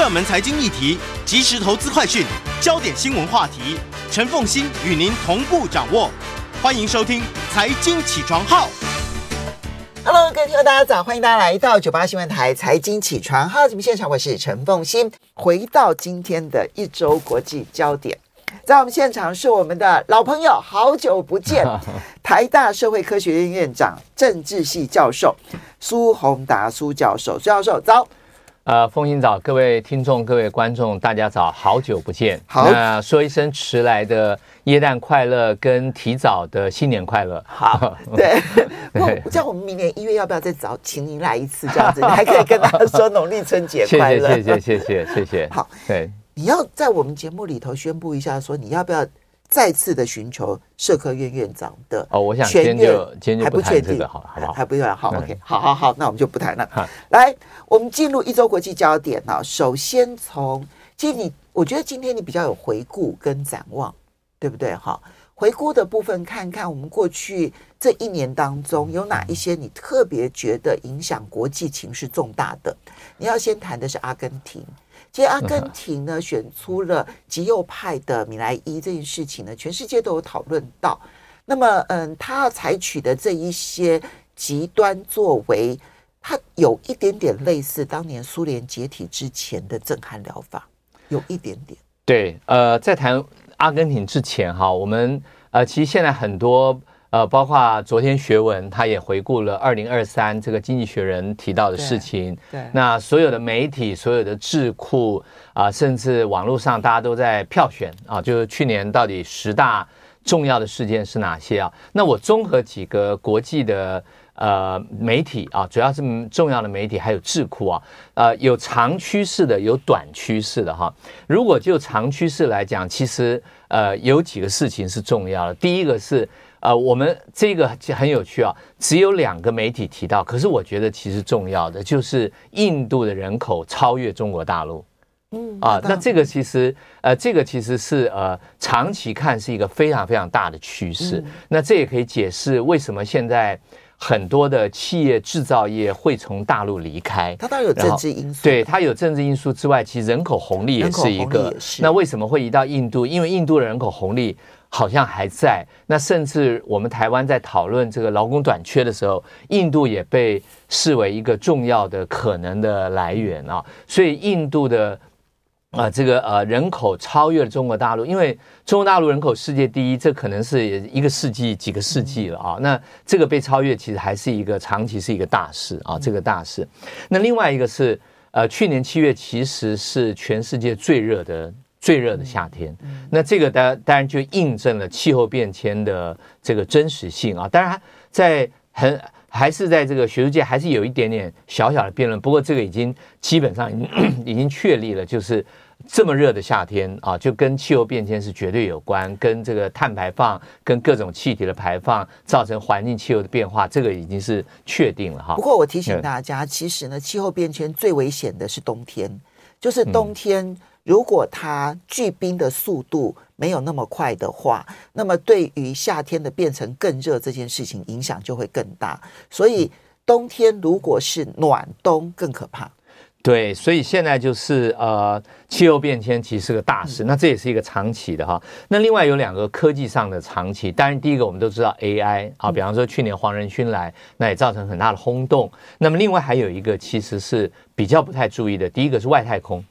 热门财经议题、即时投资快讯、焦点新闻话题，陈凤欣与您同步掌握。欢迎收听《财经起床号》。Hello，各位听众，大家早！欢迎大家来到九八新闻台《财经起床号》节目现场，我是陈凤欣。回到今天的一周国际焦点。在我们现场是我们的老朋友，好久不见，台大社会科学院院长、政治系教授苏宏达苏教授，苏教授早。呃，风行早，各位听众、各位观众，大家早，好久不见。好，那说一声迟来的耶诞快乐，跟提早的新年快乐。好，对。不，这样我们明年一月要不要再早请您来一次？这样子，你还可以跟大家说农历春节快乐。谢谢，谢谢，谢谢，谢谢。好，对。你要在我们节目里头宣布一下，说你要不要再次的寻求社科院院长的哦？我想今天就今天不谈这个，好，好不好？还不要好，OK，好好好，那我们就不谈了。来，我们进入一周国际焦点啊。首先从，其实你，我觉得今天你比较有回顾跟展望，对不对？哈，回顾的部分，看看我们过去这一年当中有哪一些你特别觉得影响国际情势重大的。你要先谈的是阿根廷。其实阿根廷呢，选出了极右派的米莱伊这件事情呢，全世界都有讨论到。那么，嗯，他采取的这一些极端作为，他有一点点类似当年苏联解体之前的震撼疗法，有一点点。对，呃，在谈阿根廷之前哈，我们呃，其实现在很多。呃，包括昨天学文，他也回顾了二零二三这个经济学人提到的事情。对，对，那所有的媒体、所有的智库啊、呃，甚至网络上，大家都在票选啊，就是去年到底十大重要的事件是哪些啊？那我综合几个国际的呃媒体啊，主要是重要的媒体还有智库啊，呃，有长趋势的，有短趋势的哈。如果就长趋势来讲，其实呃有几个事情是重要的。第一个是。呃，我们这个很有趣啊，只有两个媒体提到，可是我觉得其实重要的就是印度的人口超越中国大陆。嗯啊，那这个其实呃，这个其实是呃，长期看是一个非常非常大的趋势。那这也可以解释为什么现在很多的企业制造业会从大陆离开。它当然有政治因素，对，它有政治因素之外，其实人口红利也是一个。那为什么会移到印度？因为印度的人口红利。好像还在，那甚至我们台湾在讨论这个劳工短缺的时候，印度也被视为一个重要的可能的来源啊。所以印度的啊、呃、这个呃人口超越了中国大陆，因为中国大陆人口世界第一，这可能是一个世纪几个世纪了啊。那这个被超越，其实还是一个长期是一个大事啊，这个大事。那另外一个是呃去年七月其实是全世界最热的。最热的夏天，那这个当当然就印证了气候变迁的这个真实性啊。当然，在很还是在这个学术界还是有一点点小小的辩论。不过这个已经基本上已经 已经确立了，就是这么热的夏天啊，就跟气候变迁是绝对有关，跟这个碳排放、跟各种气体的排放造成环境气候的变化，这个已经是确定了哈。不过我提醒大家，其实呢，气候变迁最危险的是冬天，就是冬天。如果它聚冰的速度没有那么快的话，那么对于夏天的变成更热这件事情影响就会更大。所以冬天如果是暖冬更可怕。对，所以现在就是呃，气候变迁其实是个大事，那这也是一个长期的哈。那另外有两个科技上的长期，当然第一个我们都知道 AI 啊，比方说去年黄仁勋来，那也造成很大的轰动。那么另外还有一个其实是比较不太注意的，第一个是外太空。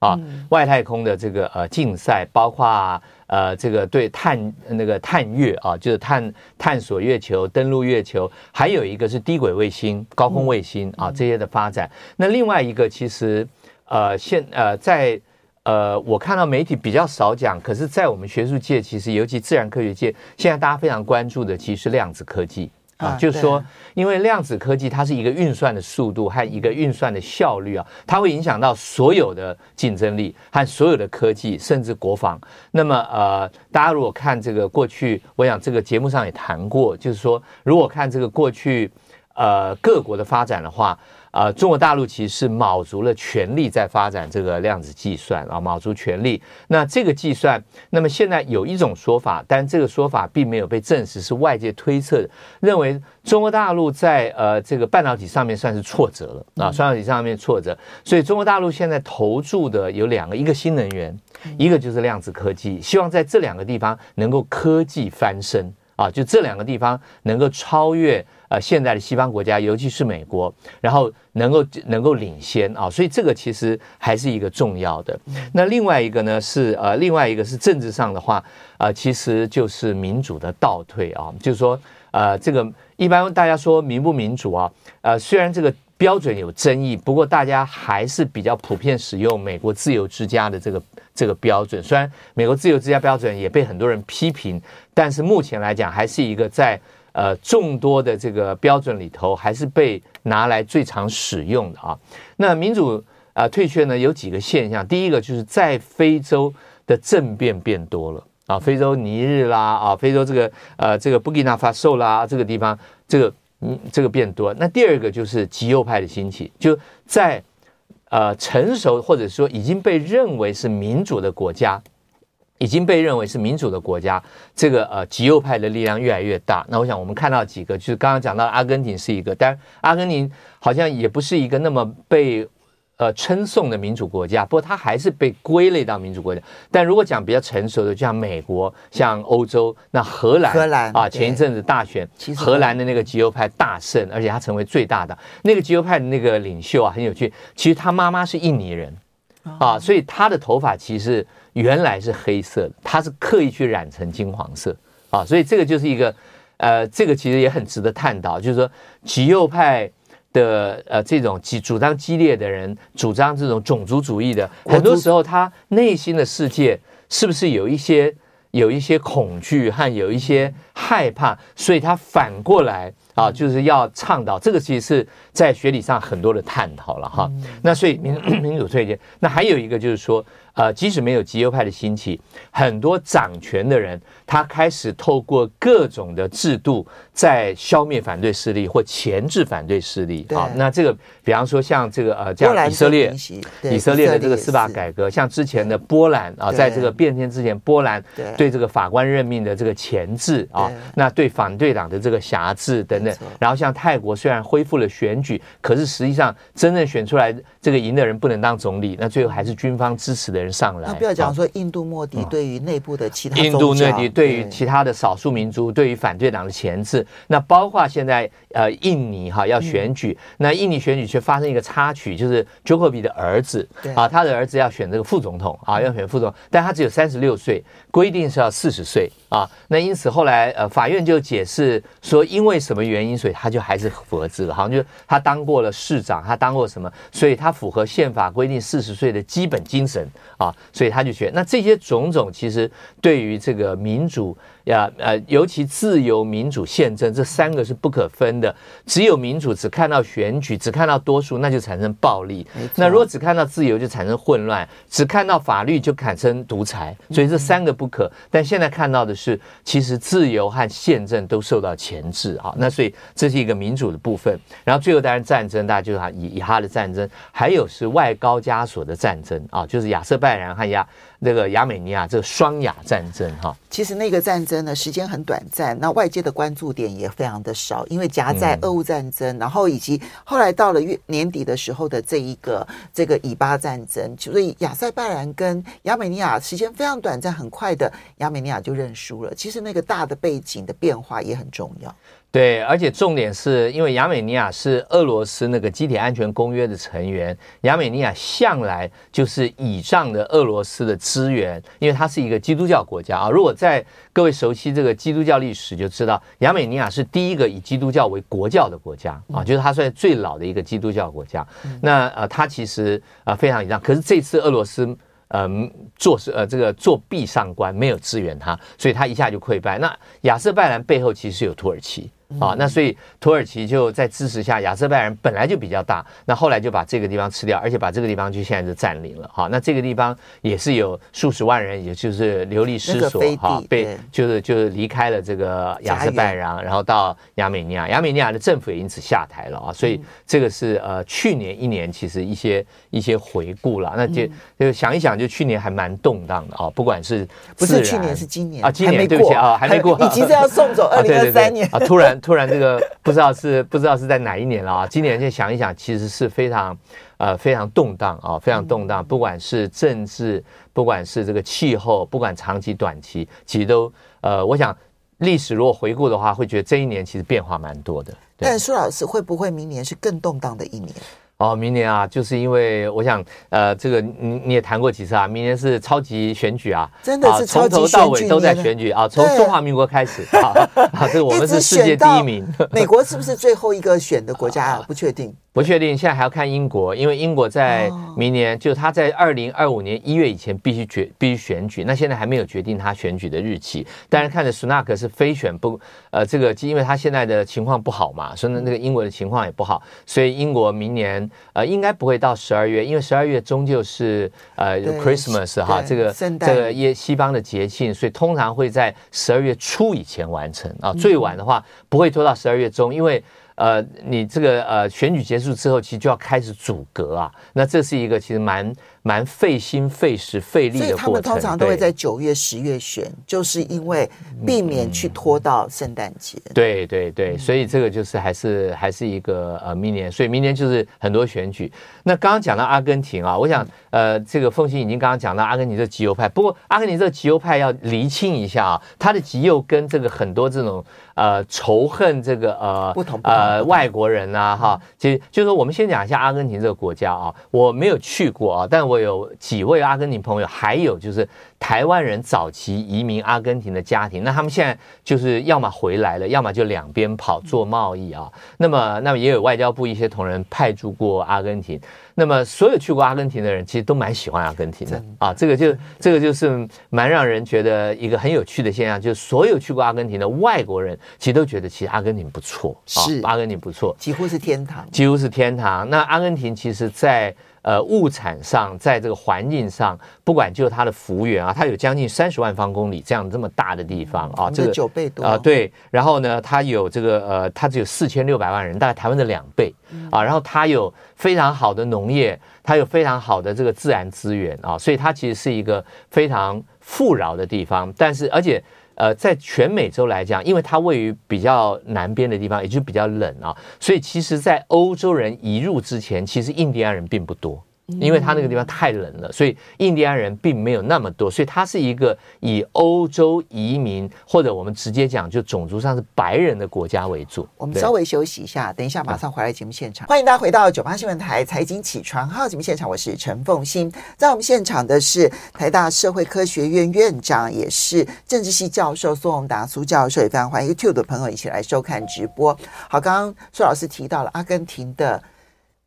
啊，外太空的这个呃竞赛，包括呃这个对探那个探月啊，就是探探索月球、登陆月球，还有一个是低轨卫星、高空卫星啊这些的发展。那另外一个其实呃现呃在呃我看到媒体比较少讲，可是在我们学术界，其实尤其自然科学界，现在大家非常关注的，其实是量子科技。啊，就是说，因为量子科技它是一个运算的速度和一个运算的效率啊，它会影响到所有的竞争力和所有的科技，甚至国防。那么，呃，大家如果看这个过去，我想这个节目上也谈过，就是说，如果看这个过去，呃，各国的发展的话，呃，中国大陆其实是卯足了全力在发展这个量子计算啊，卯足全力。那这个计算，那么现在有一种说法，但这个说法并没有被证实，是外界推测的，认为中国大陆在呃这个半导体上面算是挫折了啊，半导体上面挫折，所以中国大陆现在投注的有两个，一个新能源，一个就是量子科技，希望在这两个地方能够科技翻身啊，就这两个地方能够超越。呃，现在的西方国家，尤其是美国，然后能够能够领先啊，所以这个其实还是一个重要的。那另外一个呢是呃，另外一个是政治上的话，呃，其实就是民主的倒退啊，就是说呃，这个一般大家说民不民主啊，呃，虽然这个标准有争议，不过大家还是比较普遍使用美国自由之家的这个这个标准。虽然美国自由之家标准也被很多人批评，但是目前来讲还是一个在。呃，众多的这个标准里头，还是被拿来最常使用的啊。那民主啊、呃、退却呢，有几个现象。第一个就是在非洲的政变变多了啊，非洲尼日啦啊，非洲这个呃这个布基纳法索啦这个地方，这个嗯这个变多。那第二个就是极右派的兴起，就在呃成熟或者说已经被认为是民主的国家。已经被认为是民主的国家，这个呃极右派的力量越来越大。那我想我们看到几个，就是刚刚讲到阿根廷是一个，但阿根廷好像也不是一个那么被呃称颂的民主国家，不过它还是被归类到民主国家。但如果讲比较成熟的，就像美国、像欧洲，那荷兰，荷兰啊，前一阵子大选，荷兰的那个极右派大胜，而且他成为最大的那个极右派的那个领袖啊，很有趣。其实他妈妈是印尼人啊，所以他的头发其实。原来是黑色的，他是刻意去染成金黄色啊，所以这个就是一个，呃，这个其实也很值得探讨，就是说极右派的呃这种激主张激烈的人，主张这种种族主义的，很多时候他内心的世界是不是有一些有一些恐惧和有一些害怕，所以他反过来啊，就是要倡导这个，其实是在学理上很多的探讨了哈。那所以民民 主推荐，那还有一个就是说。呃，即使没有极右派的兴起，很多掌权的人，他开始透过各种的制度，在消灭反对势力或钳制反对势力。啊，那这个，比方说像这个呃，这样以色列，以色列的这个司法改革，像之前的波兰啊，在这个变天之前，波兰对。这个法官任命的这个钳制啊，那对反对党的这个辖制等等。然后像泰国虽然恢复了选举，可是实际上真正选出来这个赢的人不能当总理，那最后还是军方支持的人上来，那不要讲说印度莫迪对于内部的其他印度内地对于其他的少数民族，对于反对党的钳制，那包括现在呃印尼哈要选举，那印尼选举却发生一个插曲，就是乔科比的儿子啊，他的儿子要选这个副总统啊，要选副总统，但他只有三十六岁，规定是要四十岁啊，那因此后来呃法院就解释说，因为什么原因，所以他就还是符合资了，好像就他当过了市长，他当过什么，所以他符合宪法规定四十岁的基本精神。啊，所以他就选，那这些种种其实对于这个民主呀，呃，尤其自由、民主、宪政这三个是不可分的。只有民主只看到选举，只看到多数，那就产生暴力；那如果只看到自由，就产生混乱；只看到法律，就产生独裁。所以这三个不可。但现在看到的是，其实自由和宪政都受到钳制啊。那所以这是一个民主的部分。然后最后当然战争，大家就是以以哈的战争，还有是外高加索的战争啊，就是亚瑟拜然和亚。那个亚美尼亚这个双亚战争哈，其实那个战争呢，时间很短暂，那外界的关注点也非常的少，因为夹在俄乌战争，然后以及后来到了月年底的时候的这一个这个以巴战争，所以亚塞拜然跟亚美尼亚时间非常短暂，很快的亚美尼亚就认输了。其实那个大的背景的变化也很重要。对，而且重点是因为亚美尼亚是俄罗斯那个集体安全公约的成员，亚美尼亚向来就是倚仗的俄罗斯的资源，因为它是一个基督教国家啊。如果在各位熟悉这个基督教历史，就知道亚美尼亚是第一个以基督教为国教的国家啊，就是它算是最老的一个基督教国家。那呃，它其实啊非常倚仗，可是这次俄罗斯。嗯，做是呃，这个作壁上观没有支援他，所以他一下就溃败。那亚瑟拜然背后其实是有土耳其啊。那所以土耳其就在支持下，亚塞拜然本来就比较大，那后来就把这个地方吃掉，而且把这个地方就现在就占领了。哈，那这个地方也是有数十万人，也就是流离失所哈，被就是就是离开了这个亚塞拜然，然后到亚美尼亚，亚美尼亚的政府也因此下台了啊。所以这个是呃去年一年其实一些一些回顾了，那就就想一想，就去年还蛮动荡的啊，不管是不是去年是今年啊，今年对不起啊，还没过，你急着要送走二零二三年啊，突然突然这个不知道是不知道是在哪一年了啊，今年就想一想，其实是非常呃非常动荡啊，非常动荡，不管是政治，不管是这个气候，不管长期短期，其实都呃，我想历史如果回顾的话，会觉得这一年其实变化蛮多的。但苏老师会不会明年是更动荡的一年？哦，明年啊，就是因为我想，呃，这个你你也谈过几次啊，明年是超级选举啊，真的是从头到尾都在选举啊，从中华民国开始啊，啊，这个我们是世界第一名，美国是不是最后一个选的国家啊？不确定。不确定，现在还要看英国，因为英国在明年，就他在二零二五年一月以前必须决必须选举，那现在还没有决定他选举的日期。但是看着苏纳克是非选不，呃，这个因为他现在的情况不好嘛，所以那个英国的情况也不好，所以英国明年呃应该不会到十二月，因为十二月终究是呃 Christmas 哈，这个这个耶西方的节庆，所以通常会在十二月初以前完成啊，最晚的话不会拖到十二月中，因为。呃，你这个呃选举结束之后，其实就要开始组阁啊，那这是一个其实蛮。蛮费心费时费力的过程，所以他们通常都会在九月、十月选，就是因为避免去拖到圣诞节。对对对，所以这个就是还是还是一个呃明年，所以明年就是很多选举。那刚刚讲到阿根廷啊，我想呃这个凤欣已经刚刚讲到阿根廷这极右派，不过阿根廷这个极右派要厘清一下啊，他的极右跟这个很多这种呃仇恨这个呃不同呃外国人啊哈，其实就是说我们先讲一下阿根廷这个国家啊，我没有去过啊，但我有几位阿根廷朋友，还有就是台湾人早期移民阿根廷的家庭，那他们现在就是要么回来了，要么就两边跑做贸易啊。那么，那么也有外交部一些同仁派驻过阿根廷。那么，所有去过阿根廷的人，其实都蛮喜欢阿根廷的啊。这个就这个就是蛮让人觉得一个很有趣的现象，就是所有去过阿根廷的外国人，其实都觉得其实阿根廷不错，是阿根廷不错，几乎是天堂，几乎是天堂。那阿根廷其实，在呃，物产上，在这个环境上，不管就它的幅员啊，它有将近三十万方公里这样这么大的地方啊，这个九倍多啊，对。然后呢，它有这个呃，它只有四千六百万人，大概台湾的两倍啊。然后它有非常好的农业，它有非常好的这个自然资源啊，所以它其实是一个非常富饶的地方。但是，而且。呃，在全美洲来讲，因为它位于比较南边的地方，也就比较冷啊，所以其实，在欧洲人移入之前，其实印第安人并不多。因为它那个地方太冷了，所以印第安人并没有那么多，所以它是一个以欧洲移民或者我们直接讲就种族上是白人的国家为主。我们稍微休息一下，等一下马上回来节目现场。欢迎大家回到九八新闻台财经起床号节目现场，我是陈凤欣。在我们现场的是台大社会科学院院长，也是政治系教授苏宏达苏教授，也非常欢迎 YouTube 的朋友一起来收看直播。好，刚刚苏老师提到了阿根廷的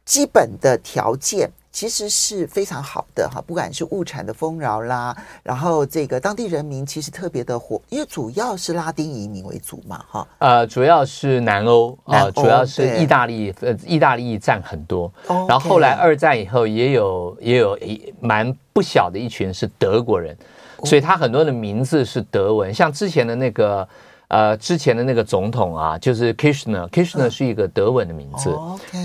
基本的条件。其实是非常好的哈，不管是物产的丰饶啦，然后这个当地人民其实特别的火，因为主要是拉丁移民为主嘛哈。呃，主要是南欧啊，主要是意大利，呃，意大利占很多。然后后来二战以后也有也有一蛮不小的一群是德国人，所以他很多的名字是德文，像之前的那个呃之前的那个总统啊，就是 Kirchner，Kirchner 是一个德文的名字。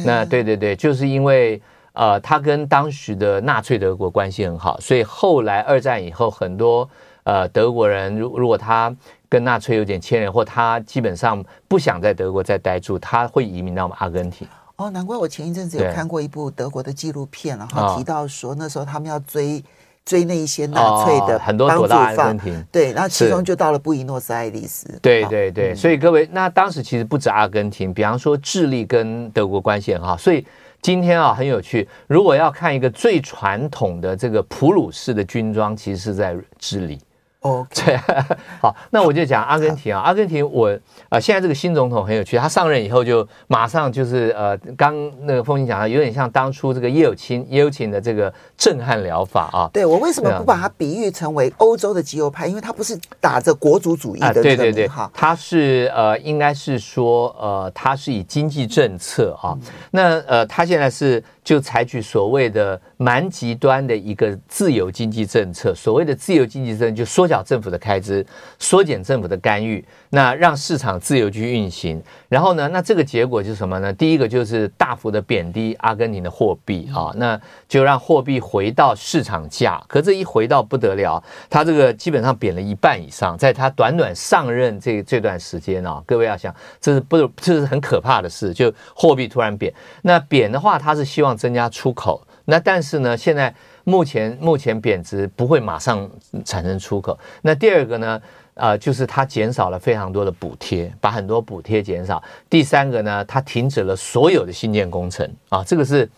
那对对对，就是因为。呃，他跟当时的纳粹德国关系很好，所以后来二战以后，很多呃德国人，如如果他跟纳粹有点牵连，或他基本上不想在德国再待住，他会移民到我们阿根廷。哦，难怪我前一阵子有看过一部德国的纪录片，然后提到说那时候他们要追追那一些纳粹的、哦、很多躲到阿根廷，对，然后其中就到了布宜诺斯艾利斯。对对对，所以各位，那当时其实不止阿根廷，比方说智利跟德国关系很好，所以。今天啊，很有趣。如果要看一个最传统的这个普鲁士的军装，其实是在智利哦.对，好，那我就讲阿根廷啊，阿根廷我啊、呃，现在这个新总统很有趣，他上任以后就马上就是呃，刚那个凤馨讲的，有点像当初这个叶友钦叶友钦的这个震撼疗法啊。对，我为什么不把它比喻成为欧洲的极右派？因为他不是打着国族主义的对对对，他是呃，应该是说呃，他是以经济政策啊，嗯、那呃，他现在是。就采取所谓的蛮极端的一个自由经济政策，所谓的自由经济政策就缩小政府的开支，缩减政府的干预，那让市场自由去运行。然后呢，那这个结果就是什么呢？第一个就是大幅的贬低阿根廷的货币啊，那就让货币回到市场价。可这一回到不得了，它这个基本上贬了一半以上，在它短短上任这这段时间啊，各位要想，这是不这是很可怕的事，就货币突然贬。那贬的话，它是希望。增加出口，那但是呢，现在目前目前贬值不会马上产生出口。那第二个呢，呃，就是它减少了非常多的补贴，把很多补贴减少。第三个呢，它停止了所有的新建工程啊，这个是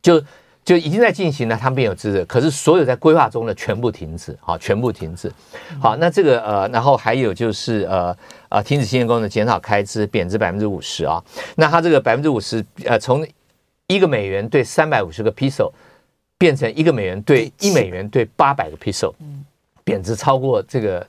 就就已经在进行了，它没有资质，可是所有在规划中的全部停止，啊，全部停止。好，那这个呃，然后还有就是呃呃，停止新建工程，减少开支，贬值百分之五十啊。那它这个百分之五十，呃，从一个美元兑三百五十个 peso，变成一个美元兑一美元兑八百个 peso，贬值超过这个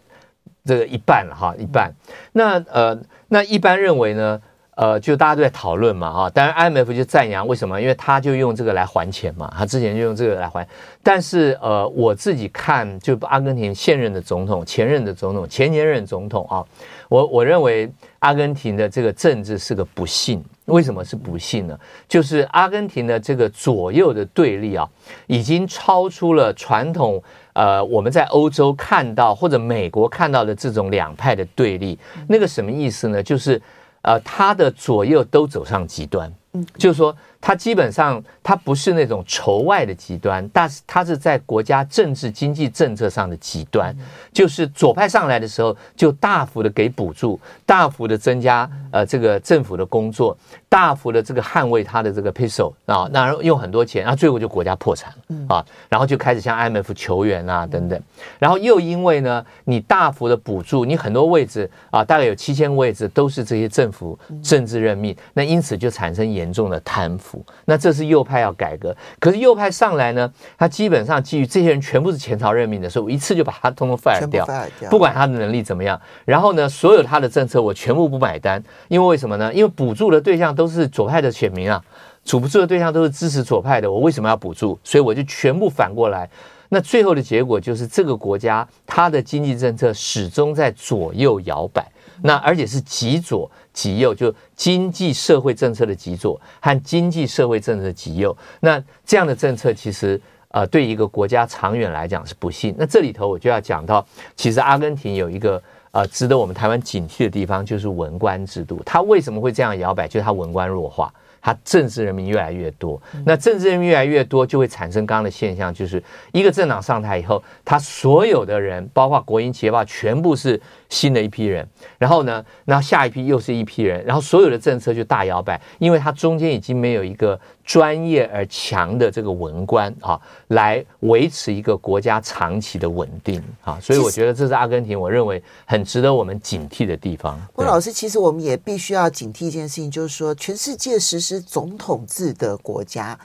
这个一半了哈，一半。那呃，那一般认为呢，呃，就大家都在讨论嘛哈，当然 IMF 就赞扬，为什么？因为他就用这个来还钱嘛，他之前就用这个来还。但是呃，我自己看，就阿根廷现任的总统、前任的总统、前前任总统啊，我我认为阿根廷的这个政治是个不幸。为什么是不幸呢？就是阿根廷的这个左右的对立啊，已经超出了传统呃我们在欧洲看到或者美国看到的这种两派的对立。那个什么意思呢？就是呃，他的左右都走上极端。嗯，就是说。他基本上，他不是那种仇外的极端，但是他是在国家政治经济政策上的极端。就是左派上来的时候，就大幅的给补助，大幅的增加呃这个政府的工作，大幅的这个捍卫他的这个 peso 啊，那用很多钱，然后最后就国家破产了啊，然后就开始向 IMF 求援啊等等。然后又因为呢，你大幅的补助，你很多位置啊，大概有七千个位置都是这些政府政治任命，那因此就产生严重的贪腐。那这是右派要改革，可是右派上来呢，他基本上基于这些人全部是前朝任命的所以，我一次就把他通通 fire 掉，不管他的能力怎么样。然后呢，所有他的政策我全部不买单，因为为什么呢？因为补助的对象都是左派的选民啊，补助的对象都是支持左派的，我为什么要补助？所以我就全部反过来。那最后的结果就是这个国家它的经济政策始终在左右摇摆。那而且是极左极右，就经济社会政策的极左和经济社会政策的极右。那这样的政策其实呃对一个国家长远来讲是不幸。那这里头我就要讲到，其实阿根廷有一个呃值得我们台湾警惕的地方，就是文官制度。它为什么会这样摇摆？就是它文官弱化。它政治人民越来越多，那政治人民越来越多，就会产生刚刚的现象，就是一个政党上台以后，他所有的人，包括国营企业吧，全部是新的一批人，然后呢，那下一批又是一批人，然后所有的政策就大摇摆，因为它中间已经没有一个专业而强的这个文官啊，来维持一个国家长期的稳定啊，所以我觉得这是阿根廷，我认为很值得我们警惕的地方。郭老师，其实我们也必须要警惕一件事情，就是说全世界实施。是总统制的国家，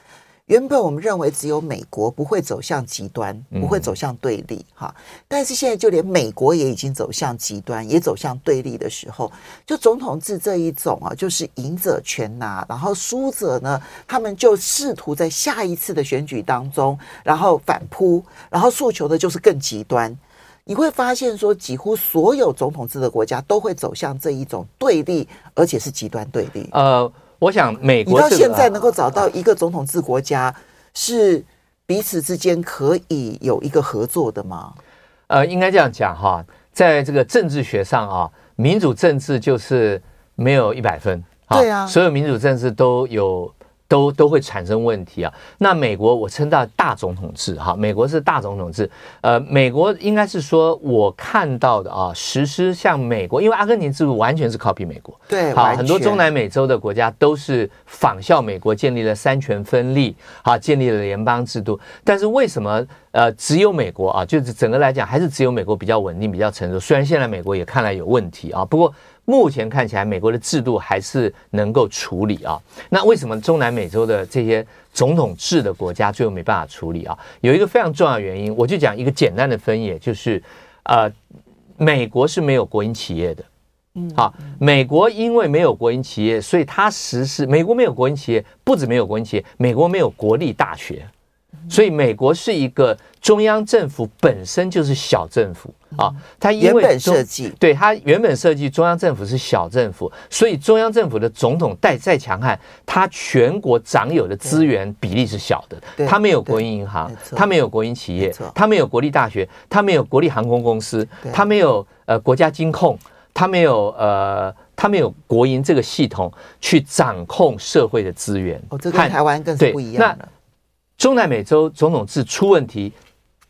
原本我们认为只有美国不会走向极端，不会走向对立，哈。但是现在就连美国也已经走向极端，也走向对立的时候，就总统制这一种啊，就是赢者全拿，然后输者呢，他们就试图在下一次的选举当中，然后反扑，然后诉求的就是更极端。你会发现说，几乎所有总统制的国家都会走向这一种对立，而且是极端对立。呃。我想，美国你到现在能够找到一个总统制国家是彼此之间可以有一个合作的吗？呃，应该这样讲哈，在这个政治学上啊，民主政治就是没有一百分，对啊，所有民主政治都有。都都会产生问题啊。那美国我称到大总统制哈，美国是大总统制。呃，美国应该是说我看到的啊，实施像美国，因为阿根廷制度完全是 copy 美国，对，好，很多中南美洲的国家都是仿效美国建立了三权分立，好，建立了联邦制度。但是为什么呃只有美国啊，就是整个来讲还是只有美国比较稳定、比较成熟？虽然现在美国也看来有问题啊，不过。目前看起来，美国的制度还是能够处理啊。那为什么中南美洲的这些总统制的国家最后没办法处理啊？有一个非常重要的原因，我就讲一个简单的分野，就是呃，美国是没有国营企业的。嗯，好，美国因为没有国营企业，所以它实施美国没有国营企业，不止没有国营企业，美国没有国立大学。所以，美国是一个中央政府本身就是小政府啊，它因为原本设计，对它原本设计中央政府是小政府，所以中央政府的总统再再强悍，它全国掌有的资源比例是小的，它没有国营银行，它没有国营企业，它没有国立大学，它没有国立航空公司，它没有呃国家金控，它没有呃它没有国营这个系统去掌控社会的资源。哦，这跟台湾更是不一样了。中南美洲总统制出问题，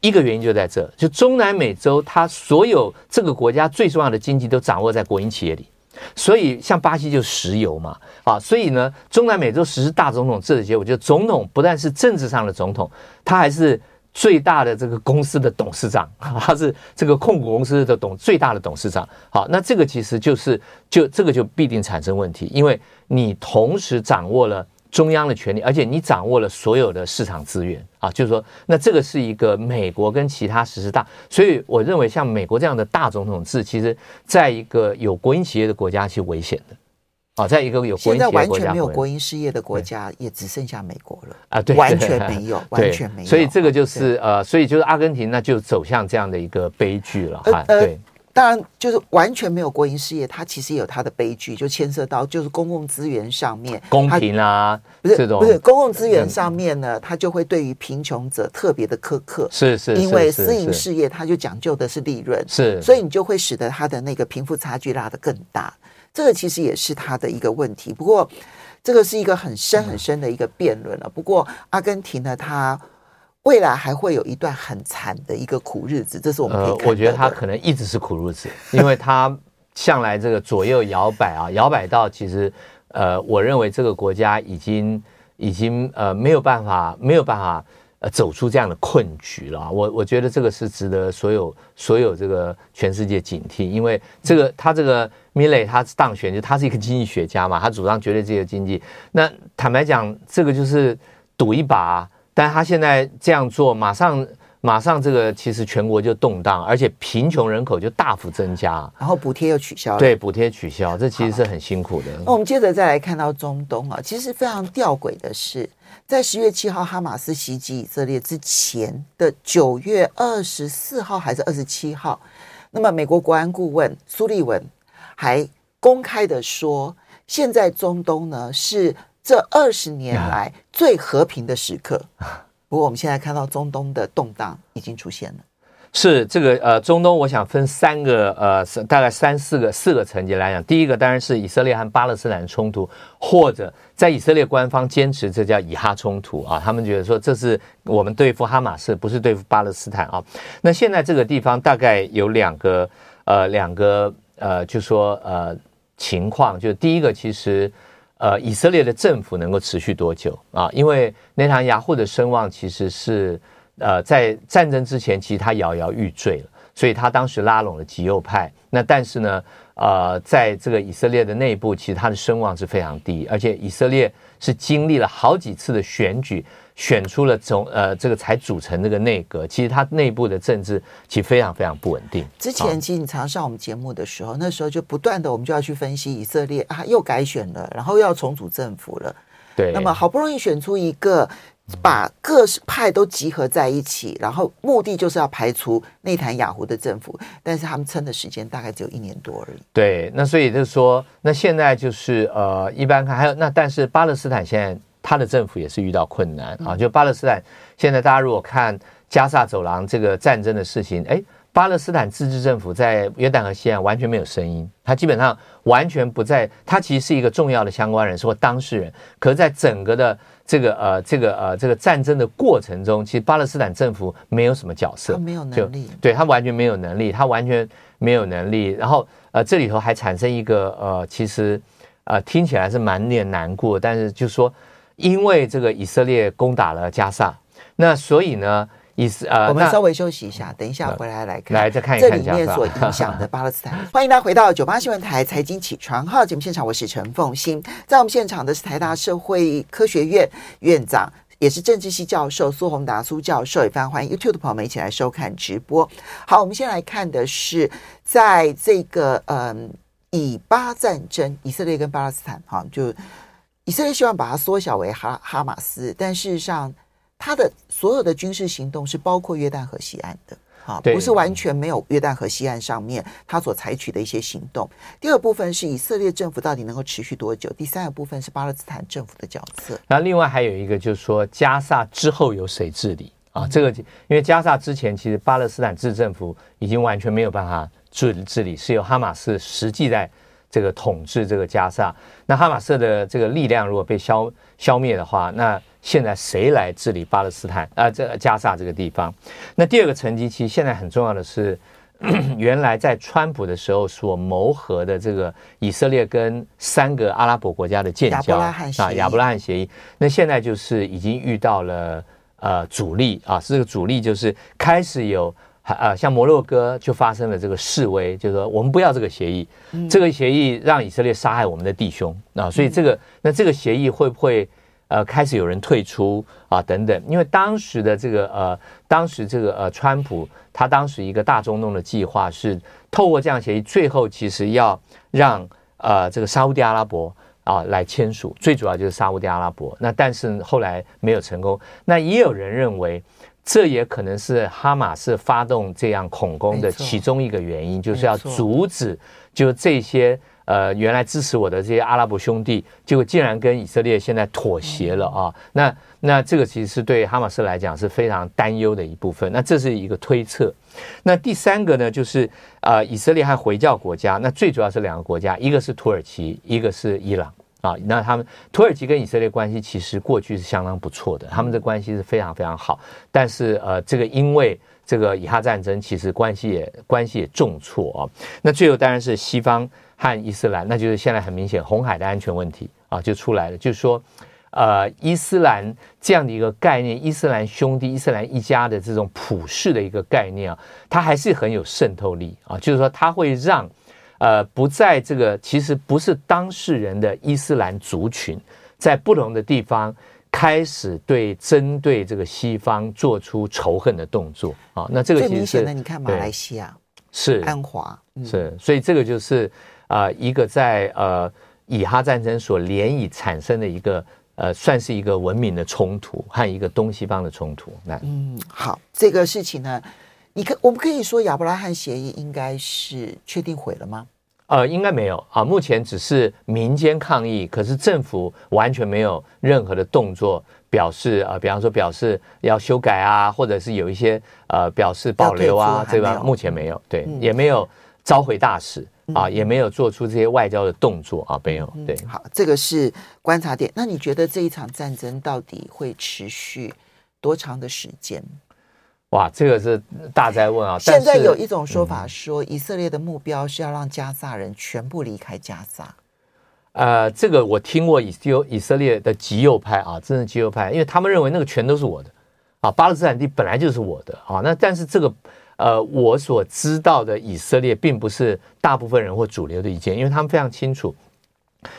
一个原因就在这，就中南美洲它所有这个国家最重要的经济都掌握在国营企业里，所以像巴西就石油嘛，啊，所以呢，中南美洲实施大总统制的结果，就总统不但是政治上的总统，他还是最大的这个公司的董事长，他是这个控股公司的董最大的董事长。好，那这个其实就是就这个就必定产生问题，因为你同时掌握了。中央的权力，而且你掌握了所有的市场资源啊，就是说，那这个是一个美国跟其他十四大，所以我认为像美国这样的大总统制，其实在一个有国营企业的国家是危险的啊，在一个有国营企业家，现在完全没有国营事业的国家，也只剩下美国了啊，对，完全没有，完全没有，所以这个就是呃，所以就是阿根廷那就走向这样的一个悲剧了哈，对。当然，就是完全没有国营事业，它其实也有它的悲剧，就牵涉到就是公共资源上面公平啊，不是不是公共资源上面呢，它就会对于贫穷者特别的苛刻，是是，因为私营事业它就讲究的是利润，是，所以你就会使得它的那个贫富差距拉得更大，这个其实也是它的一个问题。不过，这个是一个很深很深的一个辩论了。不过，阿根廷呢，它。未来还会有一段很惨的一个苦日子，这是我们可以看的。呃，我觉得他可能一直是苦日子，因为他向来这个左右摇摆啊，摇摆到其实，呃，我认为这个国家已经已经呃没有办法没有办法呃走出这样的困局了。我我觉得这个是值得所有所有这个全世界警惕，因为这个他这个米雷他当选就他是一个经济学家嘛，他主张绝对自由经济。那坦白讲，这个就是赌一把。但他现在这样做，马上马上这个其实全国就动荡，而且贫穷人口就大幅增加，然后补贴又取消了。对，补贴取消，这其实是很辛苦的。那我们接着再来看到中东啊，其实非常吊诡的是，在十月七号哈马斯袭击以色列之前的九月二十四号还是二十七号，那么美国国安顾问苏利文还公开的说，现在中东呢是。这二十年来最和平的时刻，不过我们现在看到中东的动荡已经出现了。是这个呃，中东我想分三个呃，大概三四个四个层级来讲。第一个当然是以色列和巴勒斯坦冲突，或者在以色列官方坚持这叫以哈冲突啊，他们觉得说这是我们对付哈马斯，不是对付巴勒斯坦啊。那现在这个地方大概有两个呃两个呃，就说呃情况，就第一个其实。呃，以色列的政府能够持续多久啊？因为内塔尼亚胡的声望其实是呃，在战争之前其实他摇摇欲坠了，所以他当时拉拢了极右派。那但是呢，呃，在这个以色列的内部，其实他的声望是非常低，而且以色列是经历了好几次的选举。选出了总呃，这个才组成这个内阁，其实它内部的政治其实非常非常不稳定。之前其实你常上我们节目的时候，那时候就不断的我们就要去分析以色列啊，又改选了，然后又要重组政府了。对，那么好不容易选出一个把各派都集合在一起，然后目的就是要排除内塔尼亚胡的政府，但是他们撑的时间大概只有一年多而已。对，那所以就是说，那现在就是呃，一般看还有那，但是巴勒斯坦现在。他的政府也是遇到困难啊！就巴勒斯坦现在，大家如果看加萨走廊这个战争的事情，哎，巴勒斯坦自治政府在约旦河西岸完全没有声音，他基本上完全不在，他其实是一个重要的相关人是或当事人，可是在整个的这个呃这个呃这个战争的过程中，其实巴勒斯坦政府没有什么角色，他没有能力，对他完全没有能力，他完全没有能力。然后呃这里头还产生一个呃其实呃听起来是满脸难过，但是就是说因为这个以色列攻打了加沙。那所以呢，意思呃，我们稍微休息一下，等一下回来来看，来再看一看这里面所影响的巴勒斯坦。欢迎大家回到九八新闻台财经起床号节目现场，我是陈凤欣，在我们现场的是台大社会科学院院长，也是政治系教授苏宏达苏教授，也非常欢迎 YouTube 的朋友们一起来收看直播。好，我们先来看的是在这个嗯以巴战争，以色列跟巴勒斯坦，哈，就以色列希望把它缩小为哈哈马斯，但事实上。他的所有的军事行动是包括约旦河西岸的，啊，不是完全没有约旦河西岸上面他所采取的一些行动。第二部分是以色列政府到底能够持续多久？第三个部分是巴勒斯坦政府的角色。那另外还有一个就是说，加萨之后由谁治理啊？这个因为加萨之前其实巴勒斯坦自治政府已经完全没有办法治治理，是由哈马斯实际在这个统治这个加萨。那哈马斯的这个力量如果被消消灭的话，那现在谁来治理巴勒斯坦啊？这加萨这个地方。那第二个层级，其实现在很重要的是，原来在川普的时候所谋合的这个以色列跟三个阿拉伯国家的建交啊，亚伯拉罕协议。那现在就是已经遇到了呃阻力啊，这个阻力就是开始有呃像摩洛哥就发生了这个示威，就是说我们不要这个协议，这个协议让以色列杀害我们的弟兄啊，所以这个那这个协议会不会？呃，开始有人退出啊，等等，因为当时的这个呃，当时这个呃，川普他当时一个大中东的计划是透过这样协议，最后其实要让呃这个沙乌地阿拉伯啊来签署，最主要就是沙乌地阿拉伯。那但是后来没有成功。那也有人认为，这也可能是哈马斯发动这样恐攻的其中一个原因，就是要阻止就这些。呃，原来支持我的这些阿拉伯兄弟，结果竟然跟以色列现在妥协了啊！那那这个其实是对哈马斯来讲是非常担忧的一部分。那这是一个推测。那第三个呢，就是呃，以色列和回教国家，那最主要是两个国家，一个是土耳其，一个是伊朗啊。那他们土耳其跟以色列关系其实过去是相当不错的，他们的关系是非常非常好。但是呃，这个因为这个以哈战争，其实关系也关系也重挫啊。那最后当然是西方。和伊斯兰，那就是现在很明显红海的安全问题啊，就出来了。就是说，呃，伊斯兰这样的一个概念，伊斯兰兄弟、伊斯兰一家的这种普世的一个概念啊，它还是很有渗透力啊。就是说，它会让呃不在这个其实不是当事人的伊斯兰族群，在不同的地方开始对针对这个西方做出仇恨的动作啊。那这个最明显的，你看马来西亚是安华、嗯、是，所以这个就是。啊、呃，一个在呃以哈战争所联以产生的一个呃，算是一个文明的冲突和一个东西方的冲突。那嗯，好，这个事情呢，你可我们可以说亚伯拉罕协议应该是确定毁了吗？呃，应该没有啊，目前只是民间抗议，可是政府完全没有任何的动作表示啊、呃，比方说表示要修改啊，或者是有一些呃表示保留啊，对吧？目前没有，对，嗯、也没有召回大使。啊，也没有做出这些外交的动作啊，没有。对，好，这个是观察点。那你觉得这一场战争到底会持续多长的时间？哇，这个是大哉问啊！现在有一种说法说，以色列的目标是要让加萨人全部离开加萨。呃，这个我听过以以色列的极右派啊，真的极右派，因为他们认为那个全都是我的啊，巴勒斯坦地本来就是我的啊。那但是这个。呃，我所知道的以色列并不是大部分人或主流的意见，因为他们非常清楚，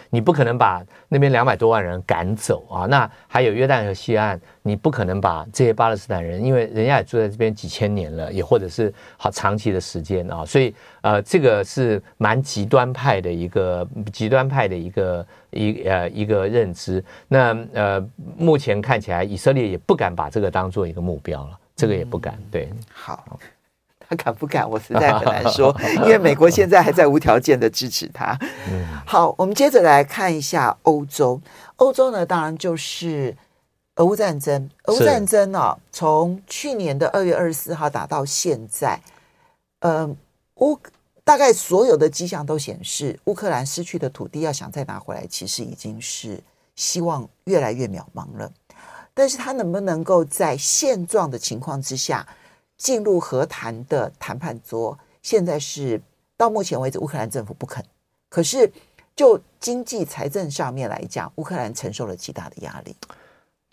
你不可能把那边两百多万人赶走啊。那还有约旦河西岸，你不可能把这些巴勒斯坦人，因为人家也住在这边几千年了，也或者是好长期的时间啊。所以呃，这个是蛮极端派的一个极端派的一个一呃一个认知。那呃，目前看起来以色列也不敢把这个当做一个目标了，这个也不敢。对，好。他敢不敢？我实在很难说，因为美国现在还在无条件的支持他。好，我们接着来看一下欧洲。欧洲呢，当然就是俄乌战争。俄乌战争呢、哦，从去年的二月二十四号打到现在，呃，乌大概所有的迹象都显示，乌克兰失去的土地要想再拿回来，其实已经是希望越来越渺茫了。但是他能不能够在现状的情况之下进入和谈的谈判桌？现在是到目前为止，乌克兰政府不肯。可是就经济财政上面来讲，乌克兰承受了极大的压力。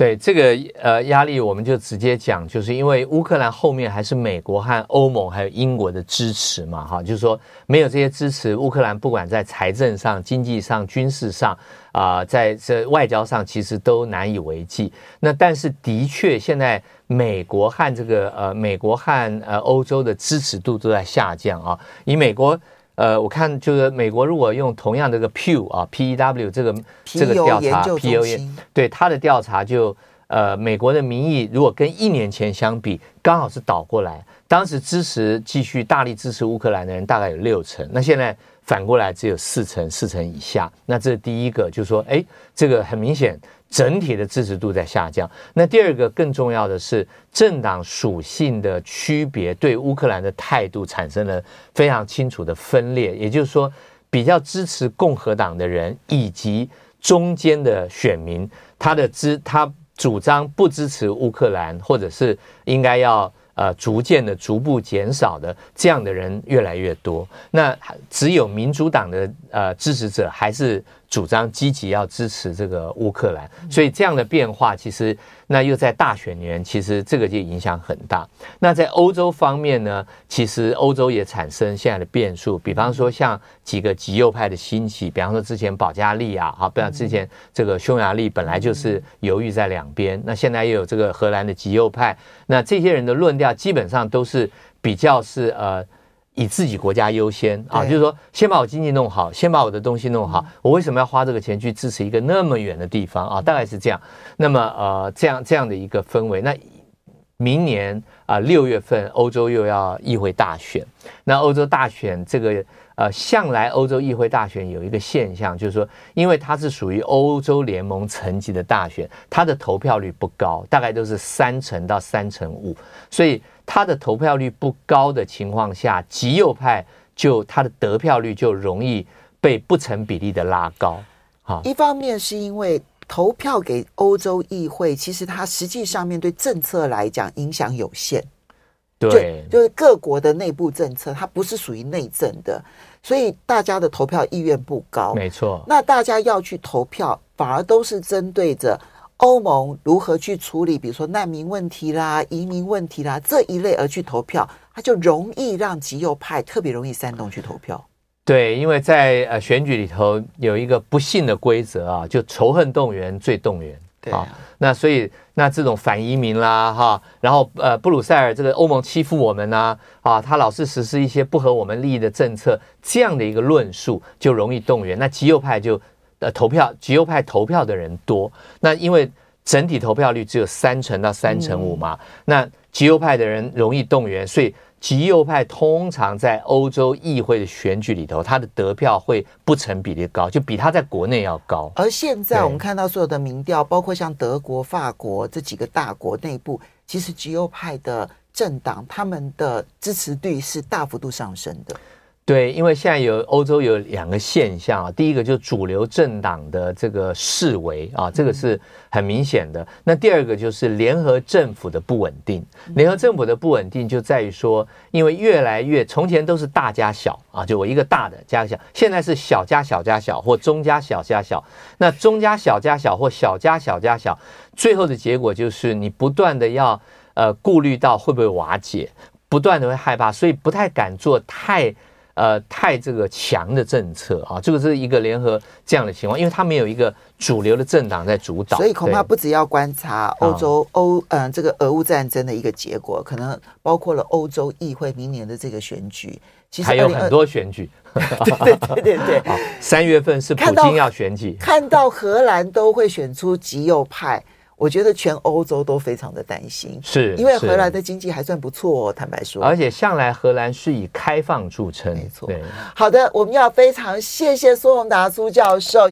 对这个呃压力，我们就直接讲，就是因为乌克兰后面还是美国和欧盟还有英国的支持嘛，哈，就是说没有这些支持，乌克兰不管在财政上、经济上、军事上啊、在这外交上，其实都难以为继。那但是的确，现在美国和这个呃美国和呃欧洲的支持度都在下降啊。以美国呃，我看就是美国如果用同样的这个 Pew 啊 P E W 这个这个调查 P O 对他的调查就呃，美国的民意如果跟一年前相比，刚好是倒过来。当时支持继续大力支持乌克兰的人大概有六成，那现在反过来只有四成，四成以下。那这是第一个，就是说，哎，这个很明显。整体的支持度在下降。那第二个更重要的是，政党属性的区别对乌克兰的态度产生了非常清楚的分裂。也就是说，比较支持共和党的人以及中间的选民，他的支他主张不支持乌克兰，或者是应该要。呃，逐渐的、逐步减少的这样的人越来越多。那只有民主党的呃支持者还是主张积极要支持这个乌克兰。所以这样的变化，其实那又在大选年，其实这个就影响很大。那在欧洲方面呢，其实欧洲也产生现在的变数，比方说像几个极右派的兴起，比方说之前保加利亚啊，不像之前这个匈牙利本来就是犹豫在两边，那现在又有这个荷兰的极右派，那这些人的论调。基本上都是比较是呃以自己国家优先啊，就是说先把我经济弄好，先把我的东西弄好，我为什么要花这个钱去支持一个那么远的地方啊？大概是这样。那么呃这样这样的一个氛围，那明年啊六月份欧洲又要议会大选，那欧洲大选这个。呃，向来欧洲议会大选有一个现象，就是说，因为它是属于欧洲联盟层级的大选，它的投票率不高，大概都是三成到三成五，所以它的投票率不高的情况下，极右派就他的得票率就容易被不成比例的拉高。哈，一方面是因为投票给欧洲议会，其实它实际上面对政策来讲影响有限。对，就是各国的内部政策，它不是属于内政的，所以大家的投票意愿不高。没错，那大家要去投票，反而都是针对着欧盟如何去处理，比如说难民问题啦、移民问题啦这一类而去投票，它就容易让极右派特别容易煽动去投票。对，因为在呃选举里头有一个不幸的规则啊，就仇恨动员最动员。对啊，那所以那这种反移民啦，哈，然后呃，布鲁塞尔这个欧盟欺负我们呐，啊，他老是实施一些不合我们利益的政策，这样的一个论述就容易动员。那极右派就呃投票，极右派投票的人多，那因为整体投票率只有三成到三成五嘛，嗯、那极右派的人容易动员，所以。极右派通常在欧洲议会的选举里头，他的得票会不成比例高，就比他在国内要高。而现在我们看到所有的民调，包括像德国、法国这几个大国内部，其实极右派的政党他们的支持率是大幅度上升的。对，因为现在有欧洲有两个现象啊，第一个就是主流政党的这个示威啊，这个是很明显的。那第二个就是联合政府的不稳定。联合政府的不稳定就在于说，因为越来越从前都是大加小啊，就我一个大的加小，现在是小加小加小或中加小加小。那中加小加小或小加小加小，最后的结果就是你不断的要呃顾虑到会不会瓦解，不断的会害怕，所以不太敢做太。呃，太这个强的政策啊，这个是一个联合这样的情况，因为他没有一个主流的政党在主导，所以恐怕不只要观察欧洲欧嗯、呃、这个俄乌战争的一个结果，可能包括了欧洲议会明年的这个选举，其实还有很多选举，对对对对，三月份是普京要选举，看到荷兰都会选出极右派。我觉得全欧洲都非常的担心，是因为荷兰的经济还算不错哦，坦白说，而且向来荷兰是以开放著称，没错。好的，我们要非常谢谢苏宏达苏教授。